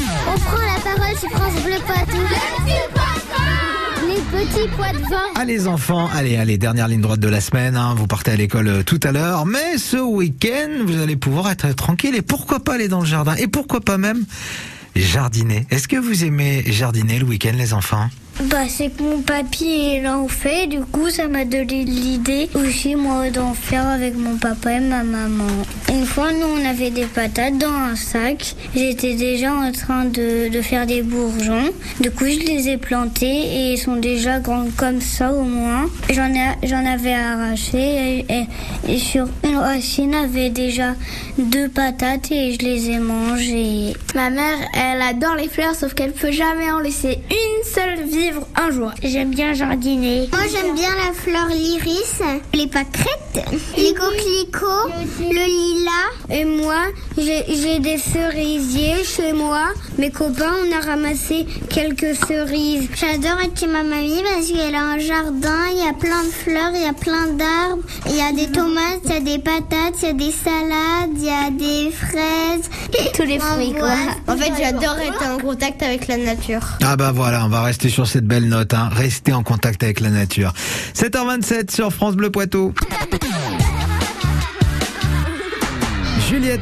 On prend la parole sur France Bleu Poitou. Les petits pois de vin. Allez les enfants, allez, allez, dernière ligne droite de la semaine, hein, vous partez à l'école euh, tout à l'heure, mais ce week-end, vous allez pouvoir être tranquille et pourquoi pas aller dans le jardin et pourquoi pas même jardiner. Est-ce que vous aimez jardiner le week-end les enfants? Bah, c'est que mon papy l'en fait, du coup, ça m'a donné l'idée aussi, moi, d'en faire avec mon papa et ma maman. Une fois, nous, on avait des patates dans un sac. J'étais déjà en train de, de faire des bourgeons. Du coup, je les ai plantés et ils sont déjà grands comme ça, au moins. J'en j'en avais arraché et, et- et sur une racine avait déjà deux patates et je les ai mangées. Ma mère, elle adore les fleurs, sauf qu'elle peut jamais en laisser une seule vivre un jour. J'aime bien jardiner. Moi, j'aime bien la fleur l'iris, les pâquerettes, les coquelicots, le lilas. Et moi, j'ai des cerisiers chez moi. Mes copains, on a ramassé quelques cerises. J'adore être chez ma mamie parce qu'elle a un jardin, il y a plein de fleurs, il y a plein d'arbres, il y a des tomates, il y a des patates, il y a des salades, il y a des fraises. Tous les fruits, quoi. En fait, j'adore être en contact avec la nature. Ah bah voilà, on va rester sur cette belle note, hein. rester en contact avec la nature. 7h27 sur France Bleu Poitou. Juliette